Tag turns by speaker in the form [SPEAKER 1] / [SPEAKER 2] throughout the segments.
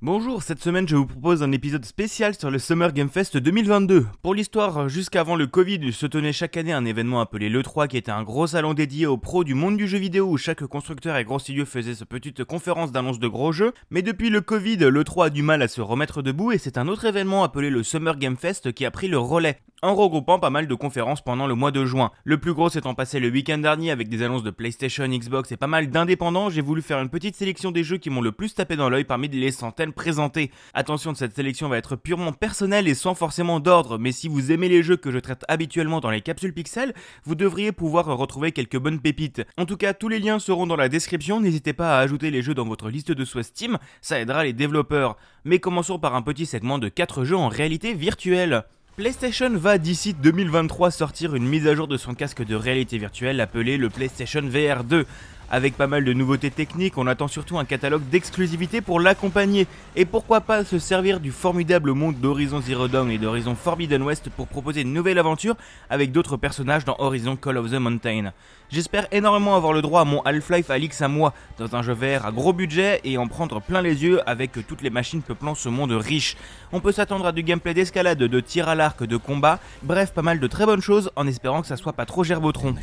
[SPEAKER 1] Bonjour, cette semaine je vous propose un épisode spécial sur le Summer Game Fest 2022. Pour l'histoire, jusqu'avant le Covid, se tenait chaque année un événement appelé l'E3 qui était un gros salon dédié aux pros du monde du jeu vidéo où chaque constructeur et gros studio faisait sa petite conférence d'annonce de gros jeux. Mais depuis le Covid, l'E3 a du mal à se remettre debout et c'est un autre événement appelé le Summer Game Fest qui a pris le relais en regroupant pas mal de conférences pendant le mois de juin. Le plus gros s'étant passé le week-end dernier avec des annonces de PlayStation, Xbox et pas mal d'indépendants, j'ai voulu faire une petite sélection des jeux qui m'ont le plus tapé dans l'œil parmi les centaines présentés. Attention, cette sélection va être purement personnelle et sans forcément d'ordre, mais si vous aimez les jeux que je traite habituellement dans les capsules Pixel, vous devriez pouvoir retrouver quelques bonnes pépites. En tout cas, tous les liens seront dans la description, n'hésitez pas à ajouter les jeux dans votre liste de souhaits Steam, ça aidera les développeurs. Mais commençons par un petit segment de 4 jeux en réalité virtuelle. PlayStation va d'ici 2023 sortir une mise à jour de son casque de réalité virtuelle appelé le PlayStation VR 2. Avec pas mal de nouveautés techniques, on attend surtout un catalogue d'exclusivité pour l'accompagner. Et pourquoi pas se servir du formidable monde d'Horizon Zero Dawn et d'Horizon Forbidden West pour proposer une nouvelle aventure avec d'autres personnages dans Horizon Call of the Mountain. J'espère énormément avoir le droit à mon Half-Life Alix à moi, dans un jeu VR à gros budget et en prendre plein les yeux avec toutes les machines peuplant ce monde riche. On peut s'attendre à du gameplay d'escalade, de tir à l'arc, de combat, bref pas mal de très bonnes choses en espérant que ça soit pas trop gerbotron.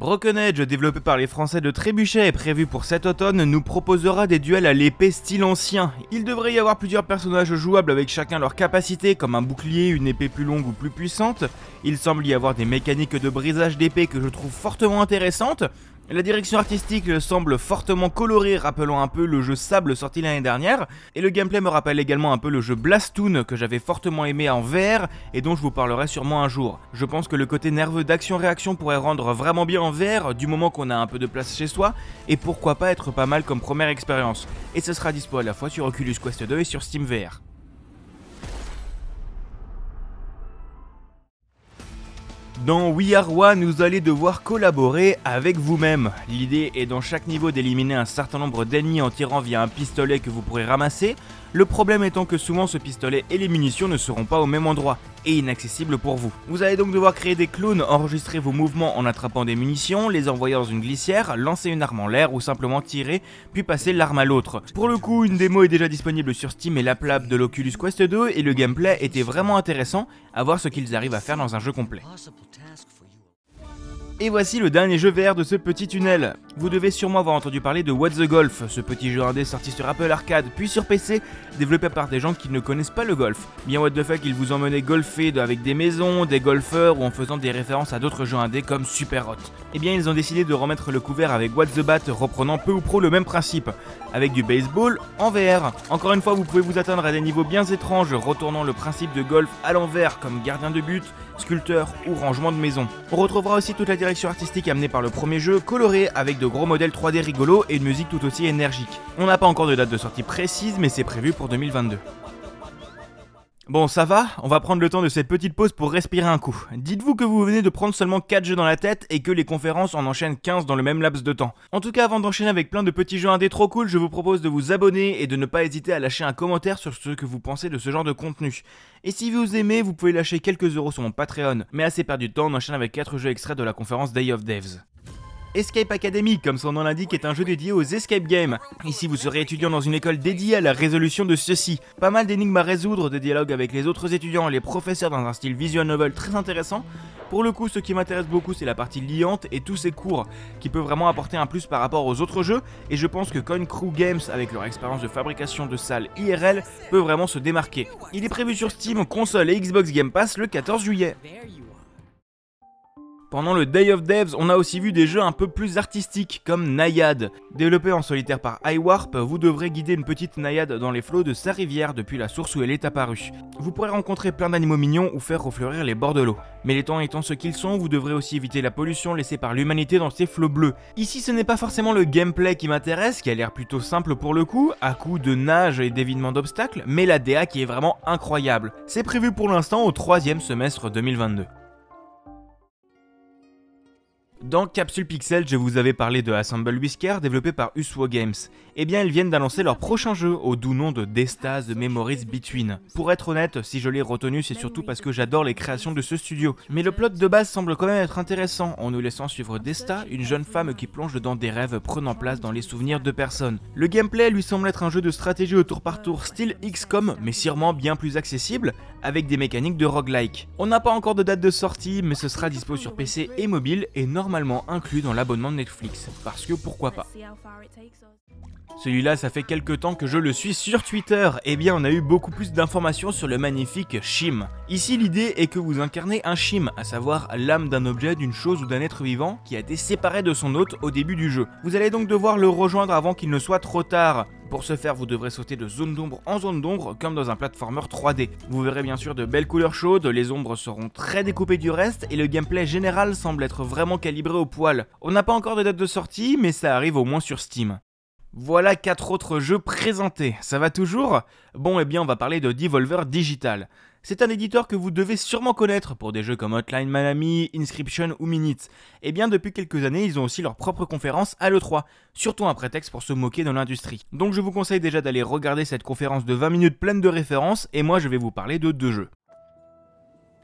[SPEAKER 1] Broken Edge, développé par les Français de Trébuchet et prévu pour cet automne, nous proposera des duels à l'épée style ancien. Il devrait y avoir plusieurs personnages jouables avec chacun leur capacité, comme un bouclier, une épée plus longue ou plus puissante. Il semble y avoir des mécaniques de brisage d'épée que je trouve fortement intéressantes, la direction artistique semble fortement colorée, rappelant un peu le jeu Sable sorti l'année dernière, et le gameplay me rappelle également un peu le jeu Blastoon que j'avais fortement aimé en VR et dont je vous parlerai sûrement un jour. Je pense que le côté nerveux d'action-réaction pourrait rendre vraiment bien en VR du moment qu'on a un peu de place chez soi, et pourquoi pas être pas mal comme première expérience. Et ce sera dispo à la fois sur Oculus Quest 2 et sur Steam VR. Dans We Are One, vous allez devoir collaborer avec vous-même. L'idée est dans chaque niveau d'éliminer un certain nombre d'ennemis en tirant via un pistolet que vous pourrez ramasser, le problème étant que souvent ce pistolet et les munitions ne seront pas au même endroit et inaccessibles pour vous. Vous allez donc devoir créer des clones, enregistrer vos mouvements en attrapant des munitions, les envoyer dans une glissière, lancer une arme en l'air ou simplement tirer, puis passer l'arme à l'autre. Pour le coup, une démo est déjà disponible sur Steam et l'App de l'Oculus Quest 2 et le gameplay était vraiment intéressant à voir ce qu'ils arrivent à faire dans un jeu complet. Et voici le dernier jeu VR de ce petit tunnel. Vous devez sûrement avoir entendu parler de What the Golf, ce petit jeu indé sorti sur Apple Arcade puis sur PC, développé par des gens qui ne connaissent pas le golf. Bien what the fuck, ils vous emmenaient golfer avec des maisons, des golfeurs ou en faisant des références à d'autres jeux indés comme Super Hot. Eh bien ils ont décidé de remettre le couvert avec What the Bat reprenant peu ou pro le même principe, avec du baseball en VR. Encore une fois, vous pouvez vous atteindre à des niveaux bien étranges, retournant le principe de golf à l'envers comme gardien de but, sculpteur ou rangement de maison. On retrouvera aussi toute la direction artistique amenée par le premier jeu, colorée avec de gros modèles 3D rigolos et une musique tout aussi énergique. On n'a pas encore de date de sortie précise, mais c'est prévu pour 2022. Bon, ça va On va prendre le temps de cette petite pause pour respirer un coup. Dites-vous que vous venez de prendre seulement 4 jeux dans la tête et que les conférences en enchaînent 15 dans le même laps de temps. En tout cas, avant d'enchaîner avec plein de petits jeux indés trop cool, je vous propose de vous abonner et de ne pas hésiter à lâcher un commentaire sur ce que vous pensez de ce genre de contenu. Et si vous aimez, vous pouvez lâcher quelques euros sur mon Patreon. Mais assez perdu de temps, on enchaîne avec 4 jeux extraits de la conférence Day of Devs. Escape Academy, comme son nom l'indique, est un jeu dédié aux escape games. Ici, vous serez étudiant dans une école dédiée à la résolution de ceux-ci. Pas mal d'énigmes à résoudre, des dialogues avec les autres étudiants et les professeurs dans un style visual novel très intéressant. Pour le coup, ce qui m'intéresse beaucoup, c'est la partie liante et tous ces cours, qui peut vraiment apporter un plus par rapport aux autres jeux. Et je pense que Coin Crew Games, avec leur expérience de fabrication de salles IRL, peut vraiment se démarquer. Il est prévu sur Steam, console et Xbox Game Pass le 14 juillet. Pendant le Day of Devs, on a aussi vu des jeux un peu plus artistiques comme Naiad. Développé en solitaire par iWarp, vous devrez guider une petite naïade dans les flots de sa rivière depuis la source où elle est apparue. Vous pourrez rencontrer plein d'animaux mignons ou faire refleurir les bords de l'eau. Mais les temps étant ce qu'ils sont, vous devrez aussi éviter la pollution laissée par l'humanité dans ces flots bleus. Ici, ce n'est pas forcément le gameplay qui m'intéresse, qui a l'air plutôt simple pour le coup, à coup de nage et d'évitement d'obstacles, mais la DA qui est vraiment incroyable. C'est prévu pour l'instant au troisième semestre 2022. Dans Capsule Pixel, je vous avais parlé de Assemble Whisker développé par Uswo Games. Eh bien, ils viennent d'annoncer leur prochain jeu au doux nom de Destas The Memories Between. Pour être honnête, si je l'ai retenu, c'est surtout parce que j'adore les créations de ce studio. Mais le plot de base semble quand même être intéressant en nous laissant suivre Desta, une jeune femme qui plonge dans des rêves prenant place dans les souvenirs de personnes. Le gameplay lui semble être un jeu de stratégie au tour par tour style XCOM, mais sûrement bien plus accessible, avec des mécaniques de roguelike. On n'a pas encore de date de sortie, mais ce sera dispo sur PC et mobile et normalement inclus dans l'abonnement de Netflix, parce que pourquoi pas. Celui-là, ça fait quelques temps que je le suis sur Twitter. Eh bien, on a eu beaucoup plus d'informations sur le magnifique Shim. Ici, l'idée est que vous incarnez un Shim, à savoir l'âme d'un objet, d'une chose ou d'un être vivant qui a été séparé de son hôte au début du jeu. Vous allez donc devoir le rejoindre avant qu'il ne soit trop tard. Pour ce faire, vous devrez sauter de zone d'ombre en zone d'ombre comme dans un platformer 3D. Vous verrez bien sûr de belles couleurs chaudes, les ombres seront très découpées du reste et le gameplay général semble être vraiment calibré au poil. On n'a pas encore de date de sortie, mais ça arrive au moins sur Steam. Voilà quatre autres jeux présentés. Ça va toujours? Bon, eh bien, on va parler de Devolver Digital. C'est un éditeur que vous devez sûrement connaître pour des jeux comme Hotline Miami, Inscription ou Minutes. Et eh bien depuis quelques années, ils ont aussi leur propre conférence à l'E3, surtout un prétexte pour se moquer de l'industrie. Donc je vous conseille déjà d'aller regarder cette conférence de 20 minutes pleine de références, et moi je vais vous parler de deux jeux.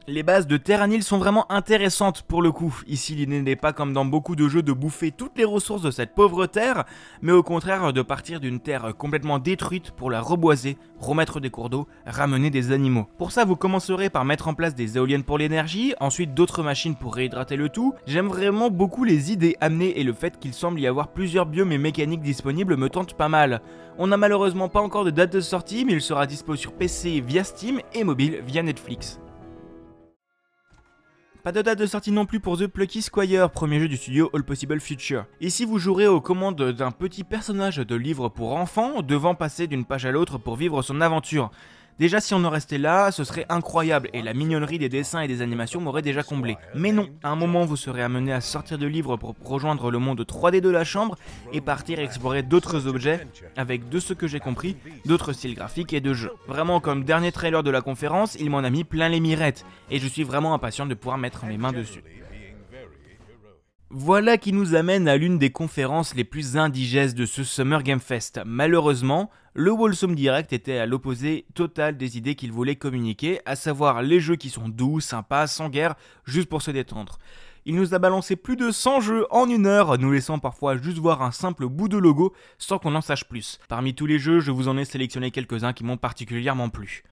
[SPEAKER 1] Les bases de Terranil sont vraiment intéressantes pour le coup. Ici, l'idée n'est pas comme dans beaucoup de jeux de bouffer toutes les ressources de cette pauvre terre, mais au contraire de partir d'une terre complètement détruite pour la reboiser, remettre des cours d'eau, ramener des animaux. Pour ça, vous commencerez par mettre en place des éoliennes pour l'énergie, ensuite d'autres machines pour réhydrater le tout. J'aime vraiment beaucoup les idées amenées et le fait qu'il semble y avoir plusieurs biomes et mécaniques disponibles me tente pas mal. On n'a malheureusement pas encore de date de sortie, mais il sera dispo sur PC via Steam et mobile via Netflix. Pas de date de sortie non plus pour The Plucky Squire, premier jeu du studio All Possible Future. Ici vous jouerez aux commandes d'un petit personnage de livre pour enfants, devant passer d'une page à l'autre pour vivre son aventure? Déjà, si on en restait là, ce serait incroyable et la mignonnerie des dessins et des animations m'aurait déjà comblé. Mais non, à un moment, vous serez amené à sortir de livre pour rejoindre le monde 3D de la chambre et partir explorer d'autres objets avec, de ce que j'ai compris, d'autres styles graphiques et de jeux. Vraiment, comme dernier trailer de la conférence, il m'en a mis plein les mirettes et je suis vraiment impatient de pouvoir mettre mes mains dessus. Voilà qui nous amène à l'une des conférences les plus indigestes de ce Summer Game Fest. Malheureusement, le Wholesome Direct était à l'opposé total des idées qu'il voulait communiquer, à savoir les jeux qui sont doux, sympas, sans guerre, juste pour se détendre. Il nous a balancé plus de 100 jeux en une heure, nous laissant parfois juste voir un simple bout de logo sans qu'on en sache plus. Parmi tous les jeux, je vous en ai sélectionné quelques-uns qui m'ont particulièrement plu.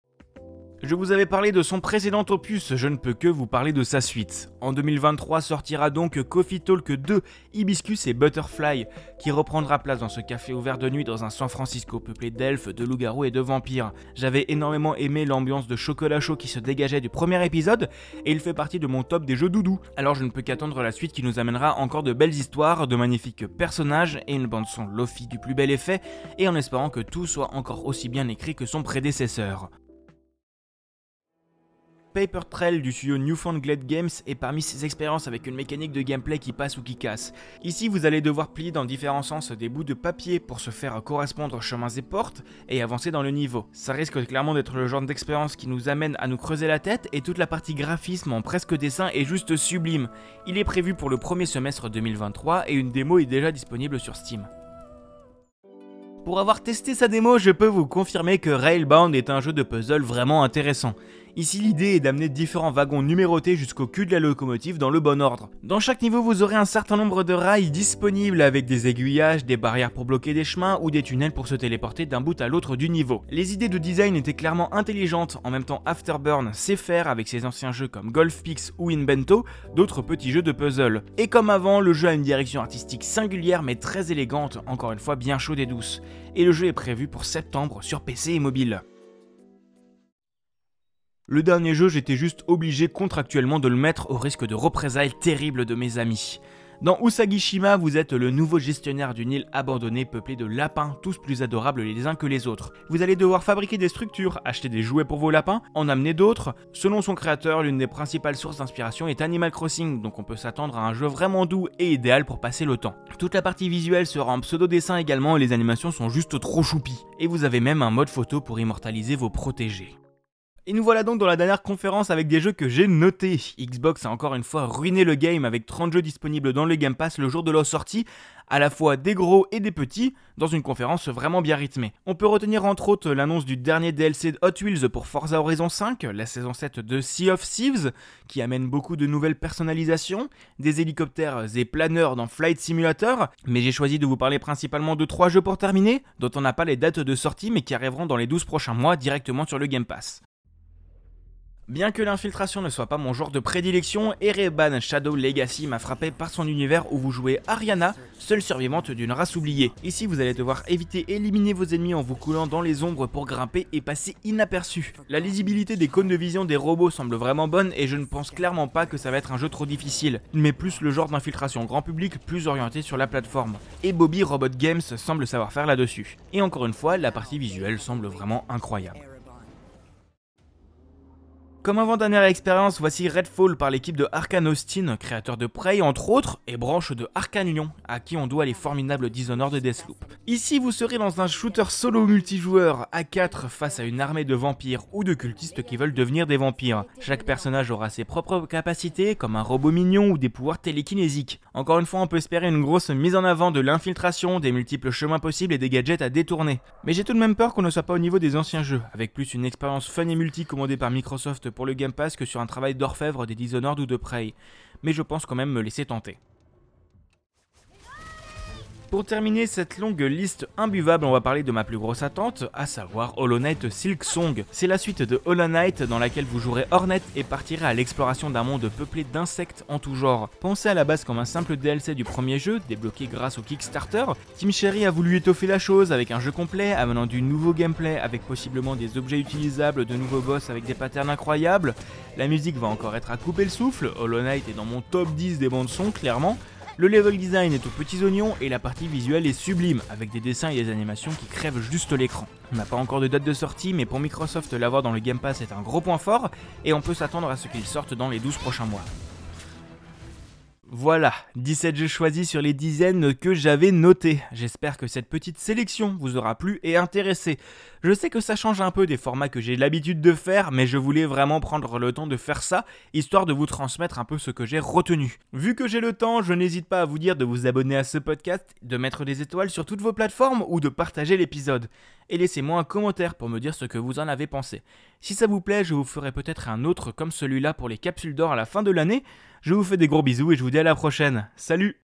[SPEAKER 1] Je vous avais parlé de son précédent opus, je ne peux que vous parler de sa suite. En 2023 sortira donc Coffee Talk 2, Hibiscus et Butterfly, qui reprendra place dans ce café ouvert de nuit dans un San Francisco peuplé d'elfes, de loups-garous et de vampires. J'avais énormément aimé l'ambiance de chocolat chaud qui se dégageait du premier épisode, et il fait partie de mon top des jeux doudou. Alors je ne peux qu'attendre la suite qui nous amènera encore de belles histoires, de magnifiques personnages et une bande son Lofi du plus bel effet, et en espérant que tout soit encore aussi bien écrit que son prédécesseur. Paper Trail du studio Newfoundland Games est parmi ses expériences avec une mécanique de gameplay qui passe ou qui casse. Ici, vous allez devoir plier dans différents sens des bouts de papier pour se faire correspondre chemins et portes et avancer dans le niveau. Ça risque clairement d'être le genre d'expérience qui nous amène à nous creuser la tête et toute la partie graphisme en presque dessin est juste sublime. Il est prévu pour le premier semestre 2023 et une démo est déjà disponible sur Steam. Pour avoir testé sa démo, je peux vous confirmer que Railbound est un jeu de puzzle vraiment intéressant. Ici l'idée est d'amener différents wagons numérotés jusqu'au cul de la locomotive dans le bon ordre. Dans chaque niveau vous aurez un certain nombre de rails disponibles avec des aiguillages, des barrières pour bloquer des chemins ou des tunnels pour se téléporter d'un bout à l'autre du niveau. Les idées de design étaient clairement intelligentes, en même temps Afterburn sait faire avec ses anciens jeux comme Golf Pix ou Invento, d'autres petits jeux de puzzle. Et comme avant, le jeu a une direction artistique singulière mais très élégante, encore une fois bien chaude et douce et le jeu est prévu pour septembre sur PC et mobile. Le dernier jeu, j'étais juste obligé contractuellement de le mettre au risque de représailles terribles de mes amis. Dans Usagishima, vous êtes le nouveau gestionnaire d'une île abandonnée peuplée de lapins, tous plus adorables les uns que les autres. Vous allez devoir fabriquer des structures, acheter des jouets pour vos lapins, en amener d'autres. Selon son créateur, l'une des principales sources d'inspiration est Animal Crossing, donc on peut s'attendre à un jeu vraiment doux et idéal pour passer le temps. Toute la partie visuelle sera en pseudo-dessin également et les animations sont juste trop choupies. Et vous avez même un mode photo pour immortaliser vos protégés. Et nous voilà donc dans la dernière conférence avec des jeux que j'ai notés. Xbox a encore une fois ruiné le game avec 30 jeux disponibles dans le Game Pass le jour de leur sortie, à la fois des gros et des petits, dans une conférence vraiment bien rythmée. On peut retenir entre autres l'annonce du dernier DLC de Hot Wheels pour Forza Horizon 5, la saison 7 de Sea of Thieves, qui amène beaucoup de nouvelles personnalisations, des hélicoptères et planeurs dans Flight Simulator, mais j'ai choisi de vous parler principalement de trois jeux pour terminer, dont on n'a pas les dates de sortie mais qui arriveront dans les 12 prochains mois directement sur le Game Pass. Bien que l'infiltration ne soit pas mon genre de prédilection, Ereban Shadow Legacy m'a frappé par son univers où vous jouez Ariana, seule survivante d'une race oubliée. Ici vous allez devoir éviter éliminer vos ennemis en vous coulant dans les ombres pour grimper et passer inaperçu. La lisibilité des cônes de vision des robots semble vraiment bonne et je ne pense clairement pas que ça va être un jeu trop difficile, mais plus le genre d'infiltration grand public plus orienté sur la plateforme. Et Bobby Robot Games semble savoir faire là-dessus. Et encore une fois, la partie visuelle semble vraiment incroyable. Comme avant-dernière expérience, voici Redfall par l'équipe de Arkane Austin, créateur de Prey entre autres, et branche de Arkane Lyon, à qui on doit les formidables Dishonored de Deathloop. Ici, vous serez dans un shooter solo multijoueur à 4 face à une armée de vampires ou de cultistes qui veulent devenir des vampires. Chaque personnage aura ses propres capacités, comme un robot mignon ou des pouvoirs télékinésiques. Encore une fois, on peut espérer une grosse mise en avant de l'infiltration, des multiples chemins possibles et des gadgets à détourner. Mais j'ai tout de même peur qu'on ne soit pas au niveau des anciens jeux, avec plus une expérience fun et multi commandée par Microsoft pour le Game Pass que sur un travail d'orfèvre des Dishonored ou de Prey, mais je pense quand même me laisser tenter. Pour terminer cette longue liste imbuvable, on va parler de ma plus grosse attente, à savoir Hollow Knight Silk Song. C'est la suite de Hollow Knight dans laquelle vous jouerez Hornet et partirez à l'exploration d'un monde peuplé d'insectes en tout genre. Pensé à la base comme un simple DLC du premier jeu, débloqué grâce au Kickstarter, Team Cherry a voulu étoffer la chose avec un jeu complet, amenant du nouveau gameplay avec possiblement des objets utilisables, de nouveaux boss avec des patterns incroyables. La musique va encore être à couper le souffle, Hollow Knight est dans mon top 10 des bandes son clairement. Le level design est aux petits oignons et la partie visuelle est sublime, avec des dessins et des animations qui crèvent juste l'écran. On n'a pas encore de date de sortie, mais pour Microsoft, l'avoir dans le Game Pass est un gros point fort, et on peut s'attendre à ce qu'il sorte dans les 12 prochains mois. Voilà, 17 jeux choisis sur les dizaines que j'avais notées. J'espère que cette petite sélection vous aura plu et intéressé. Je sais que ça change un peu des formats que j'ai l'habitude de faire, mais je voulais vraiment prendre le temps de faire ça, histoire de vous transmettre un peu ce que j'ai retenu. Vu que j'ai le temps, je n'hésite pas à vous dire de vous abonner à ce podcast, de mettre des étoiles sur toutes vos plateformes ou de partager l'épisode. Et laissez-moi un commentaire pour me dire ce que vous en avez pensé. Si ça vous plaît, je vous ferai peut-être un autre comme celui-là pour les capsules d'or à la fin de l'année. Je vous fais des gros bisous et je vous dis à la prochaine. Salut